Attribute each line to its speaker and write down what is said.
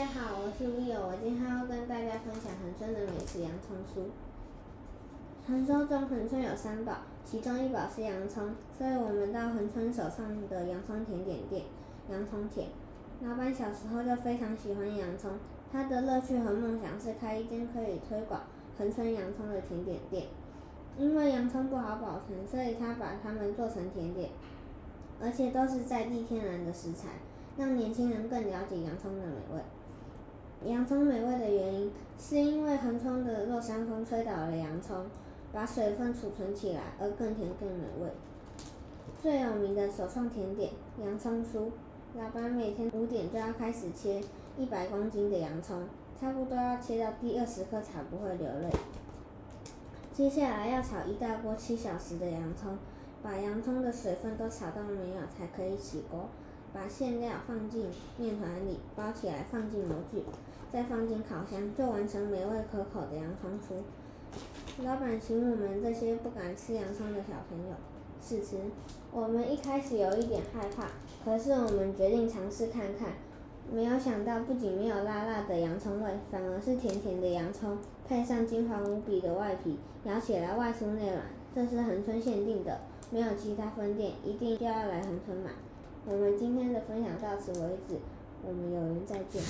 Speaker 1: 大家好，我是 Leo 我今天要跟大家分享恒春的美食洋葱酥。传说中恒春有三宝，其中一宝是洋葱，所以我们到恒春手上的洋葱甜点店洋葱甜，老板小时候就非常喜欢洋葱，他的乐趣和梦想是开一间可以推广恒春洋葱的甜点店。因为洋葱不好保存，所以他把它们做成甜点。而且都是在地天然的食材，让年轻人更了解洋葱的美味。洋葱美味的原因，是因为恒春的落山风吹倒了洋葱，把水分储存起来，而更甜更美味。最有名的手创甜点洋葱酥，老板每天五点就要开始切一百公斤的洋葱，差不多要切到第二十颗才不会流泪。接下来要炒一大锅七小时的洋葱，把洋葱的水分都炒到没有才可以起锅。把馅料放进面团里，包起来放进模具，再放进烤箱，就完成美味可口的洋葱酥。老板请我们这些不敢吃洋葱的小朋友试吃，我们一开始有一点害怕，可是我们决定尝试看看。没有想到，不仅没有辣辣的洋葱味，反而是甜甜的洋葱，配上金黄无比的外皮，咬起来外酥内软。这是恒春限定的，没有其他分店，一定要来恒春买。我们今天的分享到此为止，我们有缘再见。